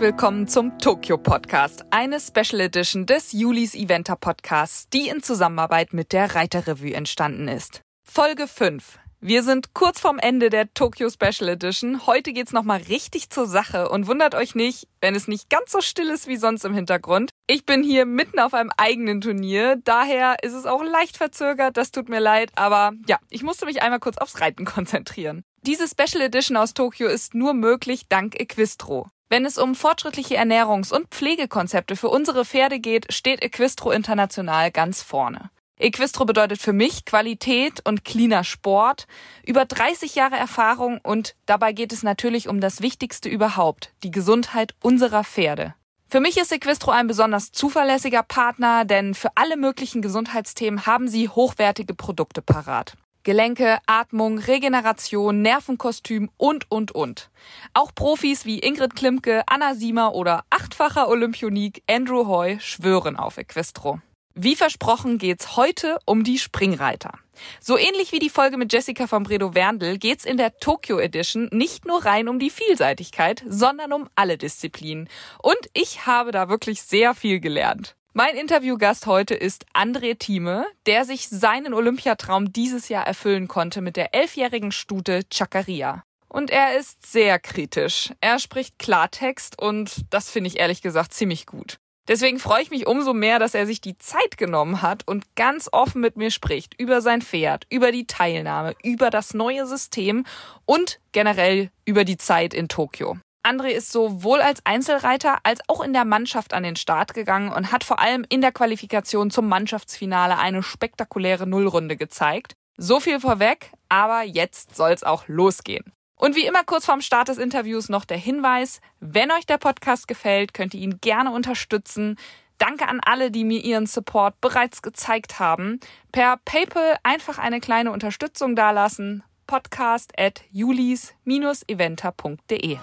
willkommen zum Tokyo Podcast, eine Special Edition des Julis Eventer Podcasts, die in Zusammenarbeit mit der Reiterrevue entstanden ist. Folge 5. Wir sind kurz vorm Ende der Tokyo Special Edition. Heute geht's nochmal richtig zur Sache und wundert euch nicht, wenn es nicht ganz so still ist wie sonst im Hintergrund. Ich bin hier mitten auf einem eigenen Turnier, daher ist es auch leicht verzögert, das tut mir leid, aber ja, ich musste mich einmal kurz aufs Reiten konzentrieren. Diese Special Edition aus Tokio ist nur möglich dank Equistro. Wenn es um fortschrittliche Ernährungs- und Pflegekonzepte für unsere Pferde geht, steht Equistro International ganz vorne. Equistro bedeutet für mich Qualität und cleaner Sport, über 30 Jahre Erfahrung und dabei geht es natürlich um das Wichtigste überhaupt, die Gesundheit unserer Pferde. Für mich ist Equistro ein besonders zuverlässiger Partner, denn für alle möglichen Gesundheitsthemen haben sie hochwertige Produkte parat. Gelenke, Atmung, Regeneration, Nervenkostüm und, und, und. Auch Profis wie Ingrid Klimke, Anna Siemer oder achtfacher Olympionik Andrew Hoy schwören auf Equestro. Wie versprochen geht's heute um die Springreiter. So ähnlich wie die Folge mit Jessica von Bredo Werndl geht's in der Tokyo Edition nicht nur rein um die Vielseitigkeit, sondern um alle Disziplinen. Und ich habe da wirklich sehr viel gelernt. Mein Interviewgast heute ist André Thieme, der sich seinen Olympiatraum dieses Jahr erfüllen konnte mit der elfjährigen Stute Chakaria. Und er ist sehr kritisch. Er spricht Klartext und das finde ich ehrlich gesagt ziemlich gut. Deswegen freue ich mich umso mehr, dass er sich die Zeit genommen hat und ganz offen mit mir spricht über sein Pferd, über die Teilnahme, über das neue System und generell über die Zeit in Tokio. André ist sowohl als Einzelreiter als auch in der Mannschaft an den Start gegangen und hat vor allem in der Qualifikation zum Mannschaftsfinale eine spektakuläre Nullrunde gezeigt. So viel vorweg, aber jetzt soll's auch losgehen. Und wie immer kurz vorm Start des Interviews noch der Hinweis, wenn euch der Podcast gefällt, könnt ihr ihn gerne unterstützen. Danke an alle, die mir ihren Support bereits gezeigt haben. Per PayPal einfach eine kleine Unterstützung dalassen. Podcast at julis-eventer.de.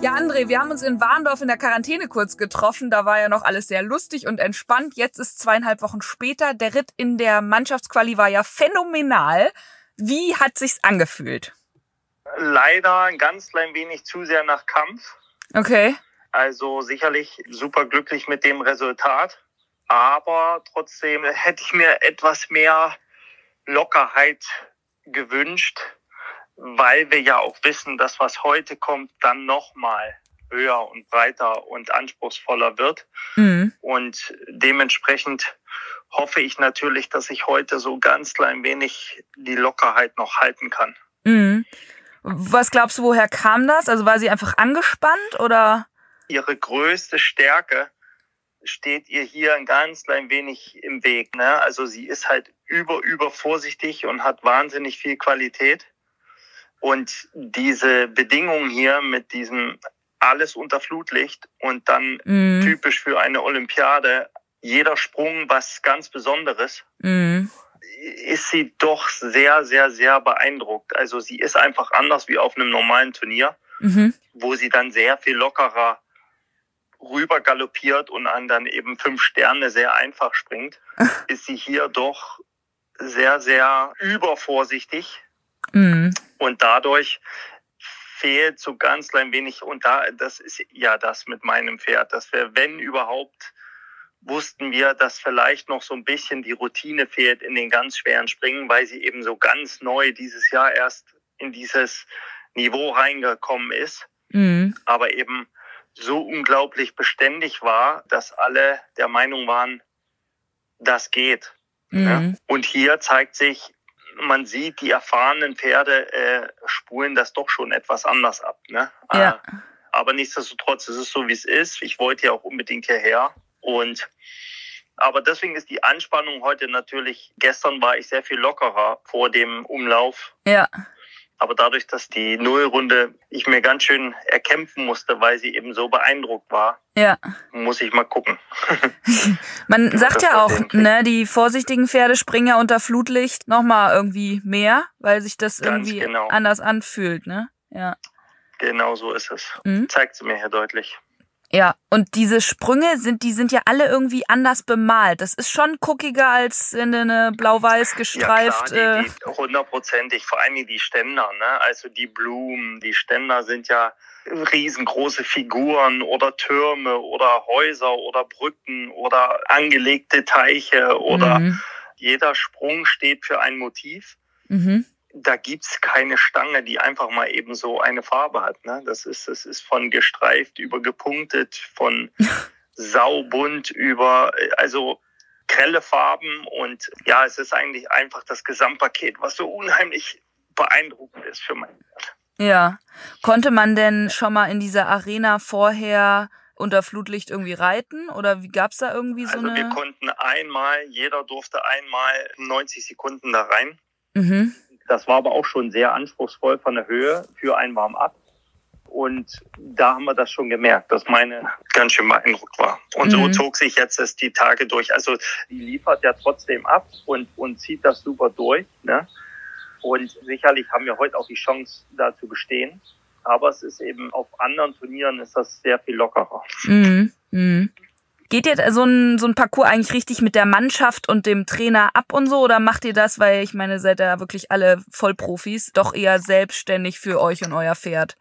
Ja, André, wir haben uns in Warndorf in der Quarantäne kurz getroffen. Da war ja noch alles sehr lustig und entspannt. Jetzt ist zweieinhalb Wochen später. Der Ritt in der Mannschaftsquali war ja phänomenal. Wie hat sich's angefühlt? Leider ein ganz klein wenig zu sehr nach Kampf. Okay. Also sicherlich super glücklich mit dem Resultat. Aber trotzdem hätte ich mir etwas mehr Lockerheit gewünscht weil wir ja auch wissen, dass was heute kommt, dann nochmal höher und breiter und anspruchsvoller wird. Mhm. Und dementsprechend hoffe ich natürlich, dass ich heute so ganz klein wenig die Lockerheit noch halten kann. Mhm. Was glaubst du, woher kam das? Also war sie einfach angespannt oder? Ihre größte Stärke steht ihr hier ein ganz klein wenig im Weg. Ne? Also sie ist halt über, über vorsichtig und hat wahnsinnig viel Qualität. Und diese Bedingungen hier mit diesem alles unter Flutlicht und dann mm. typisch für eine Olympiade, jeder Sprung was ganz Besonderes, mm. ist sie doch sehr, sehr, sehr beeindruckt. Also sie ist einfach anders wie auf einem normalen Turnier, mhm. wo sie dann sehr viel lockerer rüber galoppiert und an dann eben fünf Sterne sehr einfach springt, ist sie hier doch sehr, sehr übervorsichtig Mhm. Und dadurch fehlt so ganz klein wenig, und da, das ist ja das mit meinem Pferd, dass wir, wenn überhaupt, wussten wir, dass vielleicht noch so ein bisschen die Routine fehlt in den ganz schweren Springen, weil sie eben so ganz neu dieses Jahr erst in dieses Niveau reingekommen ist, mhm. aber eben so unglaublich beständig war, dass alle der Meinung waren, das geht. Mhm. Ja? Und hier zeigt sich, man sieht, die erfahrenen Pferde äh, spulen das doch schon etwas anders ab. Ne? Ja. Äh, aber nichtsdestotrotz, es ist so, wie es ist. Ich wollte ja auch unbedingt hierher. Und aber deswegen ist die Anspannung heute natürlich, gestern war ich sehr viel lockerer vor dem Umlauf. Ja. Aber dadurch, dass die Nullrunde ich mir ganz schön erkämpfen musste, weil sie eben so beeindruckt war, ja. muss ich mal gucken. Man sagt ja auch, ne, die vorsichtigen Pferde springen ja unter Flutlicht nochmal irgendwie mehr, weil sich das ganz irgendwie genau. anders anfühlt, ne? Ja. Genau so ist es. Mhm. Zeigt sie mir hier deutlich. Ja, und diese Sprünge sind, die sind ja alle irgendwie anders bemalt. Das ist schon guckiger, als du eine blau-weiß gestreift. Ja, klar, die, die, hundertprozentig, vor allem die Ständer, ne? Also die Blumen, die Ständer sind ja riesengroße Figuren oder Türme oder Häuser oder Brücken oder angelegte Teiche oder mhm. jeder Sprung steht für ein Motiv. Mhm da gibt's keine Stange, die einfach mal eben so eine Farbe hat. Ne? Das, ist, das ist von gestreift über gepunktet, von saubunt über, also grelle Farben und ja, es ist eigentlich einfach das Gesamtpaket, was so unheimlich beeindruckend ist für mein Pferd. Ja. Konnte man denn schon mal in dieser Arena vorher unter Flutlicht irgendwie reiten oder wie gab's da irgendwie so also eine? Wir konnten einmal, jeder durfte einmal 90 Sekunden da rein. Mhm. Das war aber auch schon sehr anspruchsvoll von der Höhe für ein Warm-up. Und da haben wir das schon gemerkt, dass meine ganz schön beeindruckt war. Und mhm. so zog sich jetzt das die Tage durch. Also die liefert ja trotzdem ab und, und zieht das super durch. Ne? Und sicherlich haben wir heute auch die Chance, da zu bestehen. Aber es ist eben auf anderen Turnieren ist das sehr viel lockerer. Mhm. Mhm. Geht ihr so ein, so ein Parcours eigentlich richtig mit der Mannschaft und dem Trainer ab und so? Oder macht ihr das, weil ich meine, seid ja wirklich alle Vollprofis, doch eher selbstständig für euch und euer Pferd?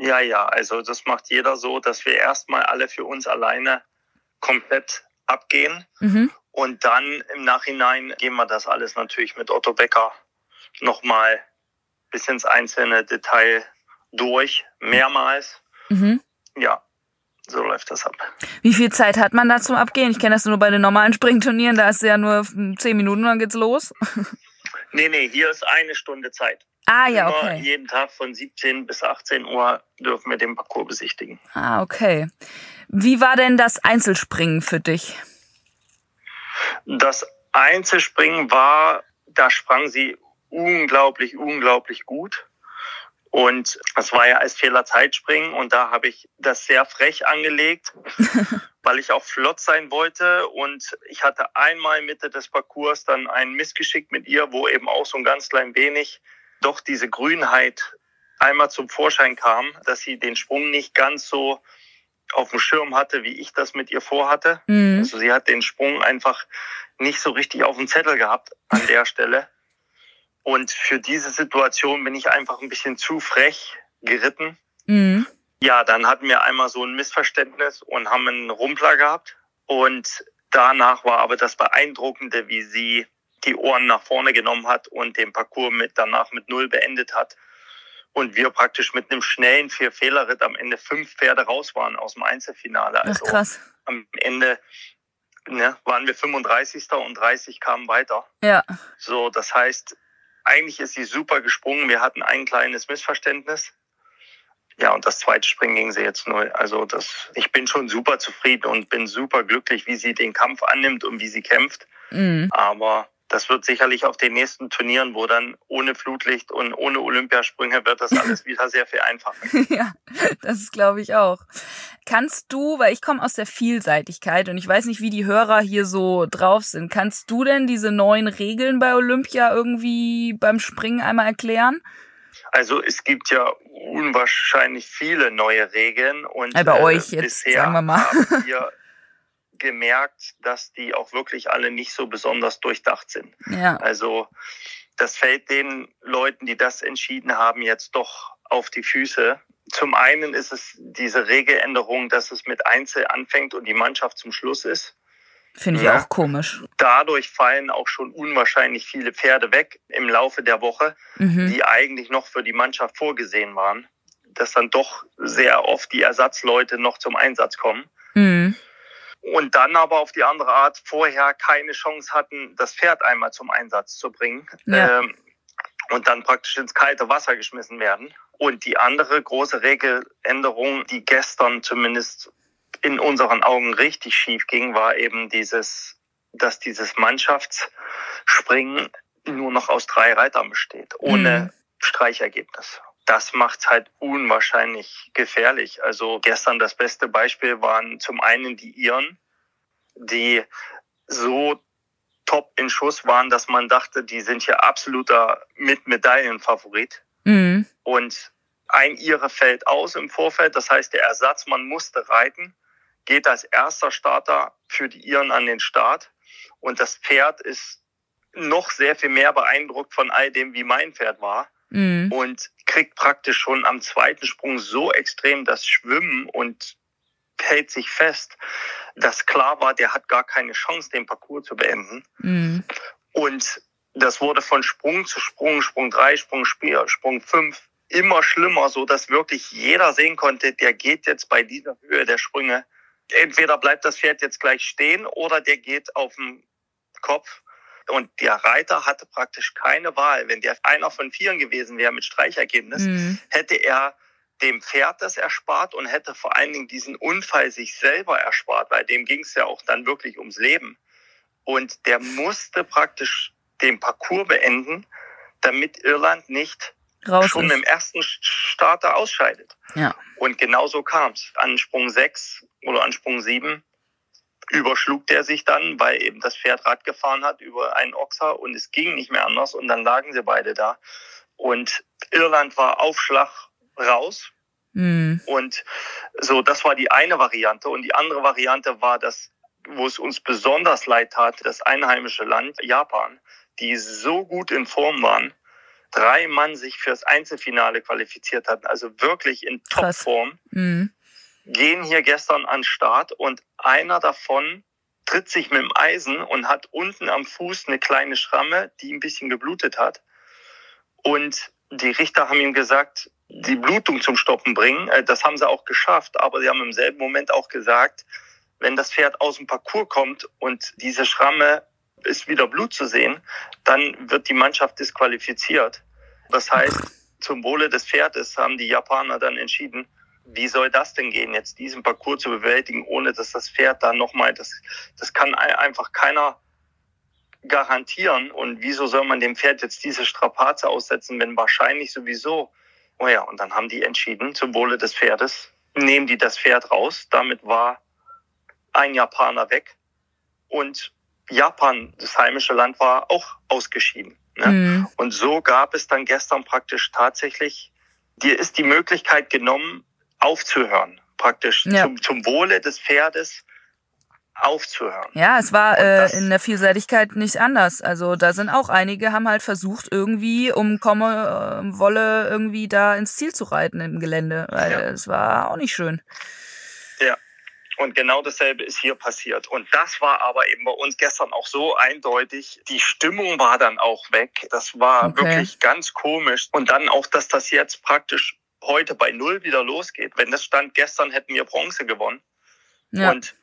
Ja, ja, also das macht jeder so, dass wir erstmal alle für uns alleine komplett abgehen. Mhm. Und dann im Nachhinein gehen wir das alles natürlich mit Otto Becker nochmal bis ins einzelne Detail durch, mehrmals. Mhm. Ja, so läuft das ab. Wie viel Zeit hat man da zum Abgehen? Ich kenne das nur bei den normalen Springturnieren, da ist ja nur zehn Minuten und dann geht's los. nee, nee, hier ist eine Stunde Zeit. Ah, ja, okay. jeden Tag von 17 bis 18 Uhr dürfen wir den Parcours besichtigen. Ah, okay. Wie war denn das Einzelspringen für dich? Das Einzelspringen war, da sprang sie unglaublich, unglaublich gut. Und das war ja als Fehlerzeitspringen und da habe ich das sehr frech angelegt, weil ich auch flott sein wollte. Und ich hatte einmal Mitte des Parcours dann ein Missgeschick mit ihr, wo eben auch so ein ganz klein wenig doch diese Grünheit einmal zum Vorschein kam, dass sie den Sprung nicht ganz so auf dem Schirm hatte, wie ich das mit ihr vorhatte. Mhm. Also sie hat den Sprung einfach nicht so richtig auf dem Zettel gehabt an der Stelle. Und für diese Situation bin ich einfach ein bisschen zu frech geritten. Mhm. Ja, dann hatten wir einmal so ein Missverständnis und haben einen Rumpler gehabt. Und danach war aber das Beeindruckende, wie sie die Ohren nach vorne genommen hat und den Parcours mit danach mit null beendet hat. Und wir praktisch mit einem schnellen Vier-Fehler-Ritt am Ende fünf Pferde raus waren aus dem Einzelfinale. Also Ach, krass. am Ende ne, waren wir 35. und 30 kamen weiter. Ja. So, das heißt, eigentlich ist sie super gesprungen. Wir hatten ein kleines Missverständnis. Ja, und das zweite Springen ging sie jetzt null. Also das, ich bin schon super zufrieden und bin super glücklich, wie sie den Kampf annimmt und wie sie kämpft. Mhm. Aber das wird sicherlich auf den nächsten Turnieren, wo dann ohne Flutlicht und ohne Olympiasprünge wird das alles wieder sehr viel einfacher. ja, das glaube ich auch. Kannst du, weil ich komme aus der Vielseitigkeit und ich weiß nicht, wie die Hörer hier so drauf sind, kannst du denn diese neuen Regeln bei Olympia irgendwie beim Springen einmal erklären? Also es gibt ja unwahrscheinlich viele neue Regeln und ja, bei äh, euch jetzt, bisher sagen wir mal. Gemerkt, dass die auch wirklich alle nicht so besonders durchdacht sind. Ja. Also das fällt den Leuten, die das entschieden haben, jetzt doch auf die Füße. Zum einen ist es diese Regeländerung, dass es mit Einzel anfängt und die Mannschaft zum Schluss ist. Finde ich ja. auch komisch. Dadurch fallen auch schon unwahrscheinlich viele Pferde weg im Laufe der Woche, mhm. die eigentlich noch für die Mannschaft vorgesehen waren. Dass dann doch sehr oft die Ersatzleute noch zum Einsatz kommen. Mhm und dann aber auf die andere Art vorher keine Chance hatten, das Pferd einmal zum Einsatz zu bringen ja. ähm, und dann praktisch ins kalte Wasser geschmissen werden. Und die andere große Regeländerung, die gestern zumindest in unseren Augen richtig schief ging, war eben dieses, dass dieses Mannschaftsspringen nur noch aus drei Reitern besteht, ohne mhm. Streichergebnis das macht's halt unwahrscheinlich gefährlich. Also gestern das beste Beispiel waren zum einen die Iren, die so top in Schuss waren, dass man dachte, die sind hier absoluter mit Medaillenfavorit. Mhm. Und ein Ihre fällt aus im Vorfeld. Das heißt, der Ersatzmann musste reiten, geht als erster Starter für die Iren an den Start. Und das Pferd ist noch sehr viel mehr beeindruckt von all dem, wie mein Pferd war. Mhm. Und kriegt praktisch schon am zweiten Sprung so extrem das Schwimmen und hält sich fest, dass klar war, der hat gar keine Chance, den Parcours zu beenden. Mhm. Und das wurde von Sprung zu Sprung, Sprung drei, Sprung vier, Sprung fünf immer schlimmer, so dass wirklich jeder sehen konnte, der geht jetzt bei dieser Höhe der Sprünge. Entweder bleibt das Pferd jetzt gleich stehen oder der geht auf den Kopf. Und der Reiter hatte praktisch keine Wahl. Wenn der einer von vieren gewesen wäre mit Streichergebnis, mhm. hätte er dem Pferd das erspart und hätte vor allen Dingen diesen Unfall sich selber erspart, weil dem ging es ja auch dann wirklich ums Leben. Und der musste praktisch den Parcours beenden, damit Irland nicht Raus schon ist. im ersten Starter ausscheidet. Ja. Und genau so kam es. An Sprung 6 oder an Sprung 7 überschlug der sich dann, weil eben das Pferd Rad gefahren hat über einen Ochser und es ging nicht mehr anders und dann lagen sie beide da. Und Irland war Aufschlag raus. Mhm. Und so, das war die eine Variante. Und die andere Variante war, dass, wo es uns besonders leid tat, das einheimische Land Japan, die so gut in Form waren, drei Mann sich fürs Einzelfinale qualifiziert hatten, also wirklich in Topform, mhm. gehen hier gestern an Start und einer davon tritt sich mit dem Eisen und hat unten am Fuß eine kleine Schramme, die ein bisschen geblutet hat. Und die Richter haben ihm gesagt, die Blutung zum Stoppen bringen. Äh, das haben sie auch geschafft, aber sie haben im selben Moment auch gesagt, wenn das Pferd aus dem Parcours kommt und diese Schramme ist wieder Blut zu sehen, dann wird die Mannschaft disqualifiziert. Das heißt, zum Wohle des Pferdes haben die Japaner dann entschieden, wie soll das denn gehen, jetzt diesen Parcours zu bewältigen, ohne dass das Pferd dann nochmal, das, das kann einfach keiner garantieren. Und wieso soll man dem Pferd jetzt diese Strapaze aussetzen, wenn wahrscheinlich sowieso Oh ja, und dann haben die entschieden, zum Wohle des Pferdes, nehmen die das Pferd raus. Damit war ein Japaner weg. Und Japan, das heimische Land, war auch ausgeschieden. Ne? Mhm. Und so gab es dann gestern praktisch tatsächlich, dir ist die Möglichkeit genommen, aufzuhören. Praktisch ja. zum, zum Wohle des Pferdes aufzuhören. Ja, es war äh, in der Vielseitigkeit nicht anders. Also da sind auch einige, haben halt versucht, irgendwie um komme, äh, wolle, irgendwie da ins Ziel zu reiten im Gelände. Weil ja. es war auch nicht schön. Ja. Und genau dasselbe ist hier passiert. Und das war aber eben bei uns gestern auch so eindeutig. Die Stimmung war dann auch weg. Das war okay. wirklich ganz komisch. Und dann auch, dass das jetzt praktisch heute bei Null wieder losgeht. Wenn das stand gestern, hätten wir Bronze gewonnen. Ja. Und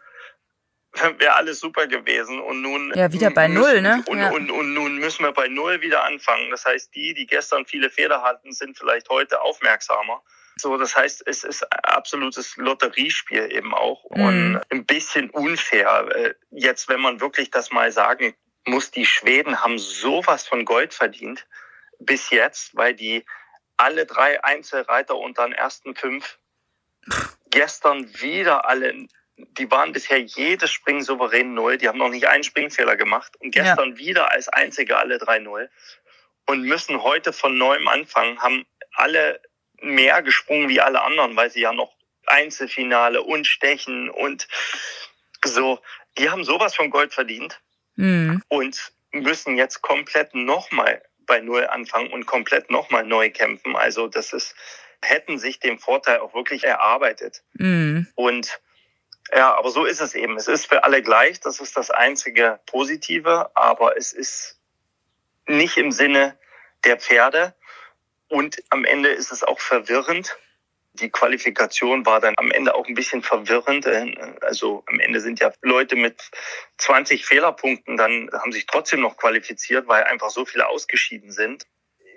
wäre alles super gewesen. Und nun ja wieder bei müssen, null ne? und, ja. und, und, nun müssen wir bei null wieder anfangen. Das heißt die die gestern viele Fehler hatten sind vielleicht heute aufmerksamer. So das heißt es ist absolutes Lotteriespiel eben auch mhm. und ein bisschen unfair äh, jetzt wenn man wirklich das mal sagen muss die Schweden haben sowas von Gold verdient bis jetzt weil die alle drei Einzelreiter unter den ersten fünf gestern wieder alle die waren bisher jedes Springen souverän null. Die haben noch nicht einen Springfehler gemacht und gestern ja. wieder als einzige alle drei null und müssen heute von neuem anfangen, haben alle mehr gesprungen wie alle anderen, weil sie ja noch Einzelfinale und Stechen und so. Die haben sowas von Gold verdient mhm. und müssen jetzt komplett nochmal bei Null anfangen und komplett nochmal neu kämpfen. Also das ist, hätten sich den Vorteil auch wirklich erarbeitet. Mhm. Und ja, aber so ist es eben. Es ist für alle gleich. Das ist das einzige Positive. Aber es ist nicht im Sinne der Pferde. Und am Ende ist es auch verwirrend. Die Qualifikation war dann am Ende auch ein bisschen verwirrend. Also am Ende sind ja Leute mit 20 Fehlerpunkten dann haben sich trotzdem noch qualifiziert, weil einfach so viele ausgeschieden sind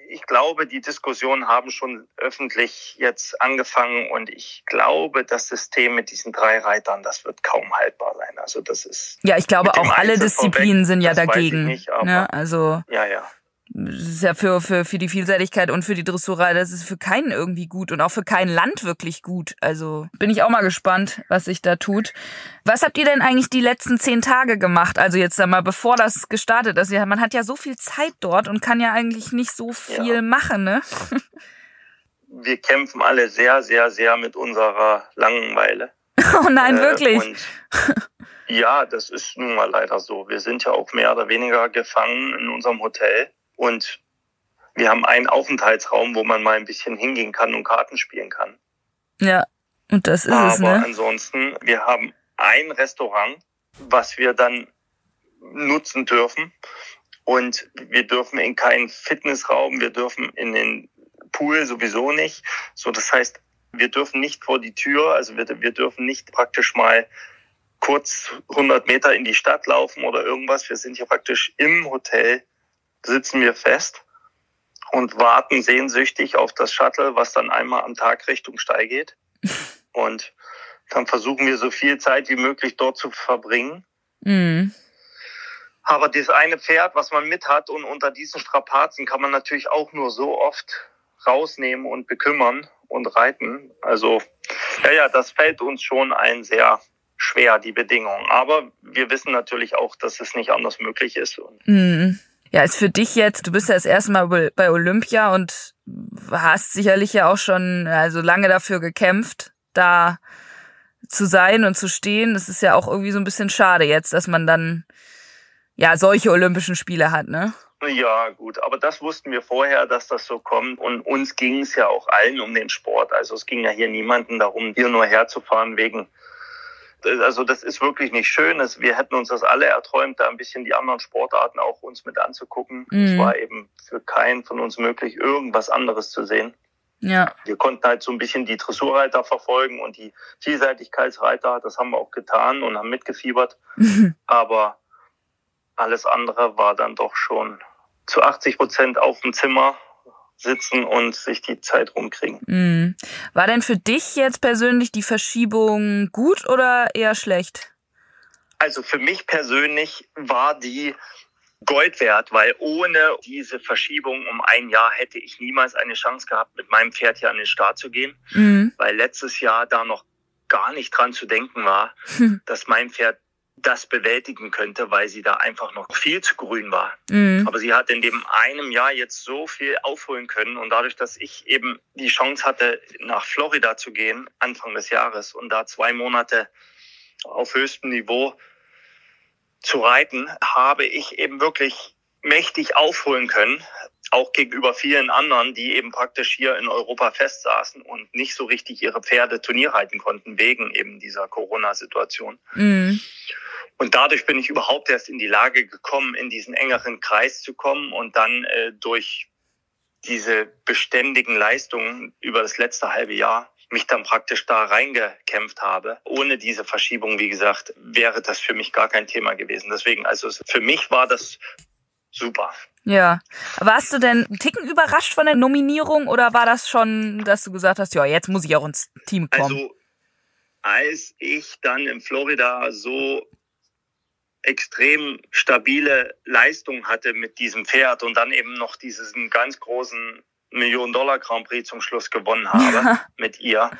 ich glaube, die Diskussionen haben schon öffentlich jetzt angefangen und ich glaube, das System mit diesen drei Reitern, das wird kaum haltbar sein. Also das ist. Ja, ich glaube auch alle Disziplinen vorweg, sind ja dagegen. Nicht, ne? Also. Ja, ja das ist ja für, für, für die Vielseitigkeit und für die Dressurei, das ist für keinen irgendwie gut und auch für kein Land wirklich gut. Also bin ich auch mal gespannt, was sich da tut. Was habt ihr denn eigentlich die letzten zehn Tage gemacht? Also jetzt einmal, bevor das gestartet ist. Man hat ja so viel Zeit dort und kann ja eigentlich nicht so viel ja. machen, ne? wir kämpfen alle sehr, sehr, sehr mit unserer Langeweile. Oh nein, äh, wirklich. ja, das ist nun mal leider so. Wir sind ja auch mehr oder weniger gefangen in unserem Hotel und wir haben einen Aufenthaltsraum, wo man mal ein bisschen hingehen kann und Karten spielen kann. Ja, und das ist Aber es, ne? Aber ansonsten, wir haben ein Restaurant, was wir dann nutzen dürfen. Und wir dürfen in keinen Fitnessraum, wir dürfen in den Pool sowieso nicht. So, das heißt, wir dürfen nicht vor die Tür, also wir, wir dürfen nicht praktisch mal kurz 100 Meter in die Stadt laufen oder irgendwas. Wir sind hier praktisch im Hotel, sitzen wir fest und warten sehnsüchtig auf das Shuttle, was dann einmal am Tag Richtung Steil geht. Und dann versuchen wir so viel Zeit wie möglich dort zu verbringen. Mhm. Aber das eine Pferd, was man mit hat und unter diesen Strapazen kann man natürlich auch nur so oft rausnehmen und bekümmern und reiten. Also, ja, ja, das fällt uns schon ein sehr schwer, die Bedingungen. Aber wir wissen natürlich auch, dass es nicht anders möglich ist. Mhm. Ja, ist für dich jetzt, du bist ja das erste Mal bei Olympia und hast sicherlich ja auch schon also lange dafür gekämpft, da zu sein und zu stehen. Das ist ja auch irgendwie so ein bisschen schade jetzt, dass man dann ja solche Olympischen Spiele hat, ne? Ja, gut, aber das wussten wir vorher, dass das so kommt. Und uns ging es ja auch allen um den Sport. Also es ging ja hier niemanden darum, hier nur herzufahren wegen. Also das ist wirklich nicht schön. Wir hätten uns das alle erträumt, da ein bisschen die anderen Sportarten auch uns mit anzugucken. Mhm. Es war eben für keinen von uns möglich, irgendwas anderes zu sehen. Ja. Wir konnten halt so ein bisschen die Dressurreiter verfolgen und die Vielseitigkeitsreiter. Das haben wir auch getan und haben mitgefiebert. Aber alles andere war dann doch schon zu 80 Prozent auf dem Zimmer sitzen und sich die Zeit rumkriegen. Mhm. War denn für dich jetzt persönlich die Verschiebung gut oder eher schlecht? Also für mich persönlich war die Gold wert, weil ohne diese Verschiebung um ein Jahr hätte ich niemals eine Chance gehabt, mit meinem Pferd hier an den Start zu gehen, mhm. weil letztes Jahr da noch gar nicht dran zu denken war, dass mein Pferd das bewältigen könnte, weil sie da einfach noch viel zu grün war. Mhm. Aber sie hat in dem einem Jahr jetzt so viel aufholen können und dadurch, dass ich eben die Chance hatte, nach Florida zu gehen, Anfang des Jahres und da zwei Monate auf höchstem Niveau zu reiten, habe ich eben wirklich mächtig aufholen können, auch gegenüber vielen anderen, die eben praktisch hier in Europa festsaßen und nicht so richtig ihre Pferde Turnier reiten konnten wegen eben dieser Corona-Situation. Mhm. Und dadurch bin ich überhaupt erst in die Lage gekommen, in diesen engeren Kreis zu kommen und dann äh, durch diese beständigen Leistungen über das letzte halbe Jahr mich dann praktisch da reingekämpft habe. Ohne diese Verschiebung, wie gesagt, wäre das für mich gar kein Thema gewesen. Deswegen, also für mich war das super. Ja. Warst du denn einen Ticken überrascht von der Nominierung oder war das schon, dass du gesagt hast, ja, jetzt muss ich auch ins Team kommen? Also, als ich dann in Florida so extrem stabile Leistung hatte mit diesem Pferd und dann eben noch diesen ganz großen Million-Dollar-Grand Prix zum Schluss gewonnen habe mit ihr.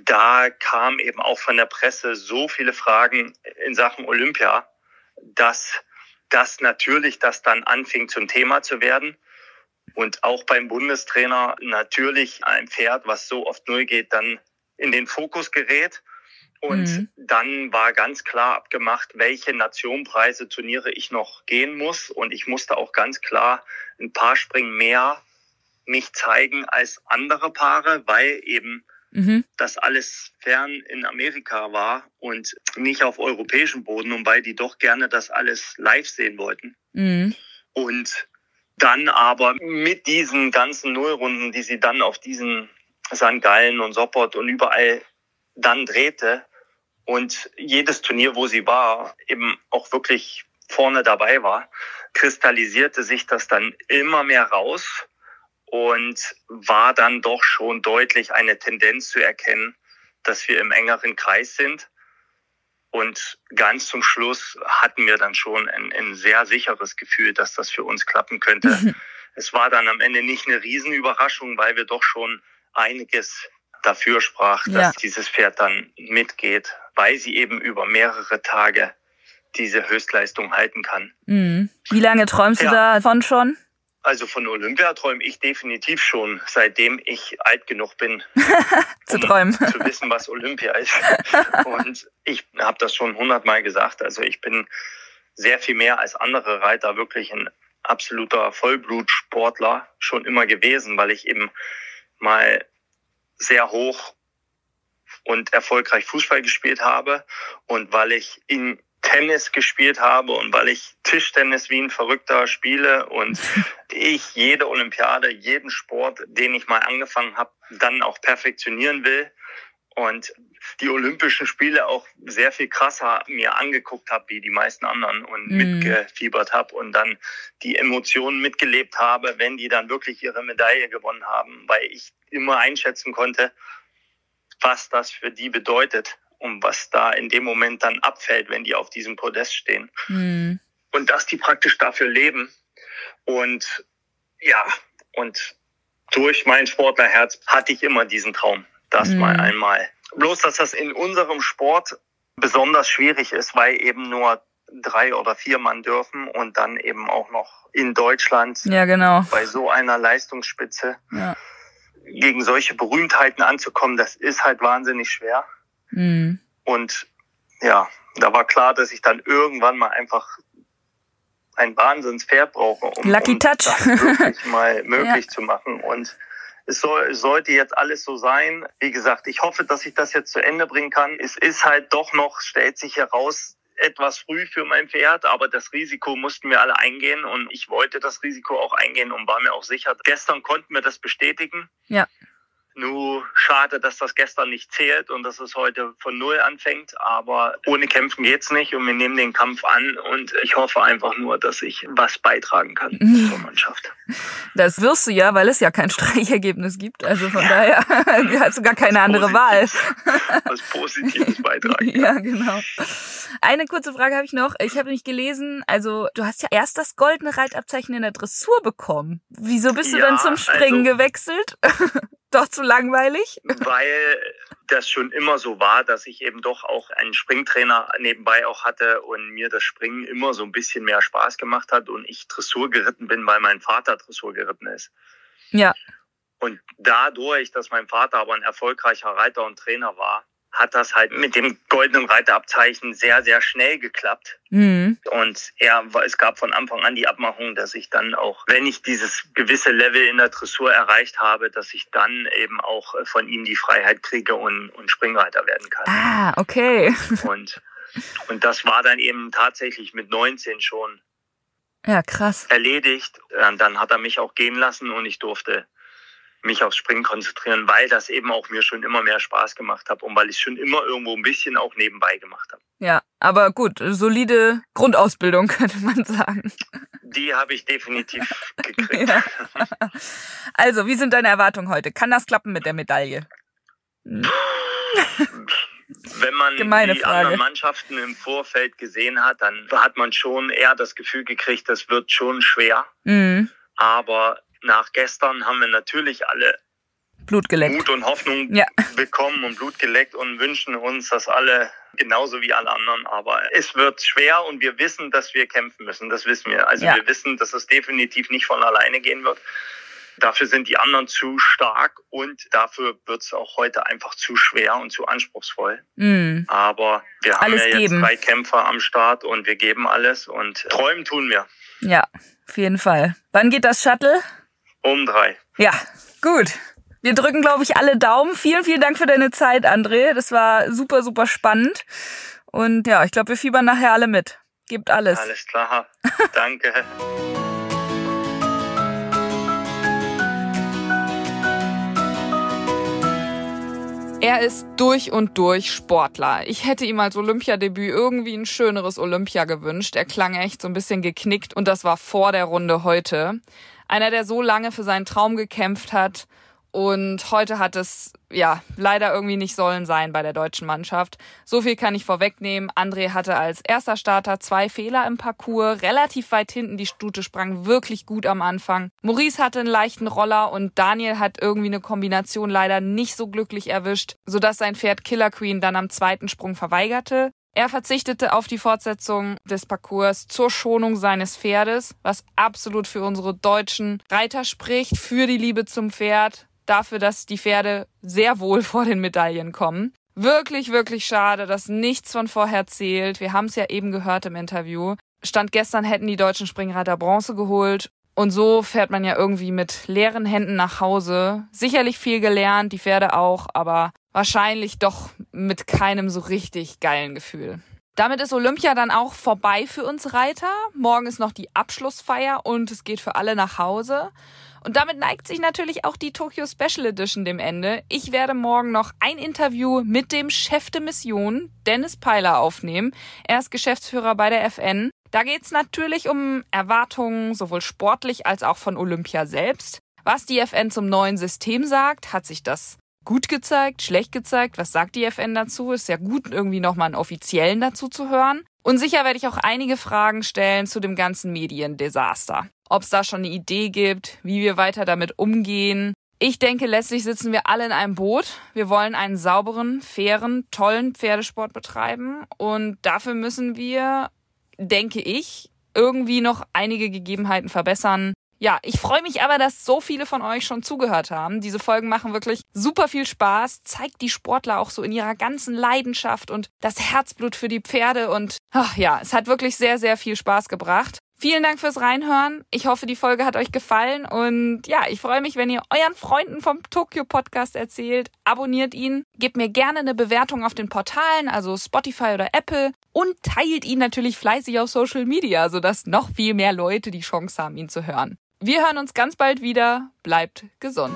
Da kam eben auch von der Presse so viele Fragen in Sachen Olympia, dass das natürlich das dann anfing zum Thema zu werden. Und auch beim Bundestrainer natürlich ein Pferd, was so oft null geht, dann in den Fokus gerät. Und mhm. dann war ganz klar abgemacht, welche Nationenpreise, Turniere ich noch gehen muss. Und ich musste auch ganz klar ein paar Springen mehr mich zeigen als andere Paare, weil eben mhm. das alles fern in Amerika war und nicht auf europäischem Boden und weil die doch gerne das alles live sehen wollten. Mhm. Und dann aber mit diesen ganzen Nullrunden, die sie dann auf diesen St. Gallen und Sopport und überall dann drehte und jedes Turnier, wo sie war, eben auch wirklich vorne dabei war, kristallisierte sich das dann immer mehr raus und war dann doch schon deutlich eine Tendenz zu erkennen, dass wir im engeren Kreis sind. Und ganz zum Schluss hatten wir dann schon ein, ein sehr sicheres Gefühl, dass das für uns klappen könnte. es war dann am Ende nicht eine Riesenüberraschung, weil wir doch schon einiges dafür sprach, dass ja. dieses Pferd dann mitgeht, weil sie eben über mehrere Tage diese Höchstleistung halten kann. Mhm. Wie lange träumst ja. du davon schon? Also von Olympia träume ich definitiv schon, seitdem ich alt genug bin, zu um träumen, zu wissen, was Olympia ist. Und ich habe das schon hundertmal gesagt. Also ich bin sehr viel mehr als andere Reiter wirklich ein absoluter Vollblutsportler schon immer gewesen, weil ich eben mal sehr hoch und erfolgreich Fußball gespielt habe. Und weil ich in Tennis gespielt habe und weil ich Tischtennis wie ein Verrückter spiele und ich jede Olympiade, jeden Sport, den ich mal angefangen habe, dann auch perfektionieren will und die Olympischen Spiele auch sehr viel krasser mir angeguckt habe wie die meisten anderen und mhm. mitgefiebert habe und dann die Emotionen mitgelebt habe, wenn die dann wirklich ihre Medaille gewonnen haben, weil ich immer einschätzen konnte, was das für die bedeutet und was da in dem Moment dann abfällt, wenn die auf diesem Podest stehen. Mhm. Und dass die praktisch dafür leben. Und ja, und durch mein Sportlerherz hatte ich immer diesen Traum, das mhm. mal einmal. Bloß, dass das in unserem Sport besonders schwierig ist, weil eben nur drei oder vier Mann dürfen und dann eben auch noch in Deutschland ja, genau. bei so einer Leistungsspitze ja. gegen solche Berühmtheiten anzukommen, das ist halt wahnsinnig schwer. Mhm. Und ja, da war klar, dass ich dann irgendwann mal einfach ein Wahnsinnspferd brauche, um, Lucky um Touch. das wirklich mal möglich ja. zu machen. Und es soll, sollte jetzt alles so sein. Wie gesagt, ich hoffe, dass ich das jetzt zu Ende bringen kann. Es ist halt doch noch, stellt sich heraus, etwas früh für mein Pferd, aber das Risiko mussten wir alle eingehen und ich wollte das Risiko auch eingehen und war mir auch sicher. Gestern konnten wir das bestätigen. Ja. Nur schade, dass das gestern nicht zählt und dass es heute von Null anfängt. Aber ohne Kämpfen geht's nicht und wir nehmen den Kampf an und ich hoffe einfach nur, dass ich was beitragen kann zur Mannschaft. Das wirst du ja, weil es ja kein Streichergebnis gibt. Also von ja. daher hast du gar keine andere Wahl. Was Positives beitragen. Kann. Ja, genau. Eine kurze Frage habe ich noch. Ich habe nicht gelesen, also du hast ja erst das goldene Reitabzeichen in der Dressur bekommen. Wieso bist du ja, dann zum Springen also, gewechselt? Doch zu langweilig? Weil das schon immer so war, dass ich eben doch auch einen Springtrainer nebenbei auch hatte und mir das Springen immer so ein bisschen mehr Spaß gemacht hat und ich Dressur geritten bin, weil mein Vater Dressur geritten ist. Ja. Und dadurch, dass mein Vater aber ein erfolgreicher Reiter und Trainer war, hat das halt mit dem goldenen Reiterabzeichen sehr, sehr schnell geklappt. Mhm. Und er, es gab von Anfang an die Abmachung, dass ich dann auch, wenn ich dieses gewisse Level in der Dressur erreicht habe, dass ich dann eben auch von ihm die Freiheit kriege und, und Springreiter werden kann. Ah, okay. Und, und das war dann eben tatsächlich mit 19 schon ja, krass. erledigt. Dann hat er mich auch gehen lassen und ich durfte mich aufs Springen konzentrieren, weil das eben auch mir schon immer mehr Spaß gemacht hat und weil ich schon immer irgendwo ein bisschen auch nebenbei gemacht habe. Ja, aber gut, solide Grundausbildung könnte man sagen. Die habe ich definitiv gekriegt. Ja. Also, wie sind deine Erwartungen heute? Kann das klappen mit der Medaille? Wenn man Gemeine die Frage. anderen Mannschaften im Vorfeld gesehen hat, dann hat man schon eher das Gefühl gekriegt, das wird schon schwer. Mhm. Aber nach gestern haben wir natürlich alle Blut geleckt. Mut und Hoffnung ja. bekommen und Blut geleckt und wünschen uns, dass alle genauso wie alle anderen. Aber es wird schwer und wir wissen, dass wir kämpfen müssen. Das wissen wir. Also ja. wir wissen, dass es definitiv nicht von alleine gehen wird. Dafür sind die anderen zu stark und dafür wird es auch heute einfach zu schwer und zu anspruchsvoll. Mm. Aber wir haben alles ja jetzt geben. drei Kämpfer am Start und wir geben alles und träumen tun wir. Ja, auf jeden Fall. Wann geht das Shuttle? Um drei. Ja, gut. Wir drücken, glaube ich, alle Daumen. Vielen, vielen Dank für deine Zeit, André. Das war super, super spannend. Und ja, ich glaube, wir fiebern nachher alle mit. Gibt alles. Alles klar. Danke. Er ist durch und durch Sportler. Ich hätte ihm als Olympiadebüt irgendwie ein schöneres Olympia gewünscht. Er klang echt so ein bisschen geknickt und das war vor der Runde heute. Einer, der so lange für seinen Traum gekämpft hat und heute hat es ja leider irgendwie nicht sollen sein bei der deutschen Mannschaft. So viel kann ich vorwegnehmen. André hatte als erster Starter zwei Fehler im Parcours, relativ weit hinten. Die Stute sprang wirklich gut am Anfang. Maurice hatte einen leichten Roller und Daniel hat irgendwie eine Kombination leider nicht so glücklich erwischt, sodass sein Pferd Killer Queen dann am zweiten Sprung verweigerte. Er verzichtete auf die Fortsetzung des Parcours zur Schonung seines Pferdes, was absolut für unsere deutschen Reiter spricht, für die Liebe zum Pferd, dafür, dass die Pferde sehr wohl vor den Medaillen kommen. Wirklich, wirklich schade, dass nichts von vorher zählt. Wir haben es ja eben gehört im Interview. Stand gestern hätten die deutschen Springreiter Bronze geholt. Und so fährt man ja irgendwie mit leeren Händen nach Hause. Sicherlich viel gelernt, die Pferde auch, aber wahrscheinlich doch mit keinem so richtig geilen Gefühl. Damit ist Olympia dann auch vorbei für uns Reiter. Morgen ist noch die Abschlussfeier und es geht für alle nach Hause. Und damit neigt sich natürlich auch die Tokyo Special Edition dem Ende. Ich werde morgen noch ein Interview mit dem Chef de Mission, Dennis Peiler, aufnehmen. Er ist Geschäftsführer bei der FN. Da geht es natürlich um Erwartungen, sowohl sportlich als auch von Olympia selbst. Was die FN zum neuen System sagt, hat sich das gut gezeigt, schlecht gezeigt? Was sagt die FN dazu? Ist ja gut, irgendwie nochmal einen offiziellen dazu zu hören. Und sicher werde ich auch einige Fragen stellen zu dem ganzen Mediendesaster. Ob es da schon eine Idee gibt, wie wir weiter damit umgehen. Ich denke, letztlich sitzen wir alle in einem Boot. Wir wollen einen sauberen, fairen, tollen Pferdesport betreiben. Und dafür müssen wir, denke ich, irgendwie noch einige Gegebenheiten verbessern, ja, ich freue mich aber, dass so viele von euch schon zugehört haben. Diese Folgen machen wirklich super viel Spaß, zeigt die Sportler auch so in ihrer ganzen Leidenschaft und das Herzblut für die Pferde und ach ja, es hat wirklich sehr, sehr viel Spaß gebracht. Vielen Dank fürs Reinhören. Ich hoffe, die Folge hat euch gefallen und ja, ich freue mich, wenn ihr euren Freunden vom Tokyo Podcast erzählt. Abonniert ihn, gebt mir gerne eine Bewertung auf den Portalen, also Spotify oder Apple und teilt ihn natürlich fleißig auf Social Media, sodass noch viel mehr Leute die Chance haben, ihn zu hören. Wir hören uns ganz bald wieder. Bleibt gesund.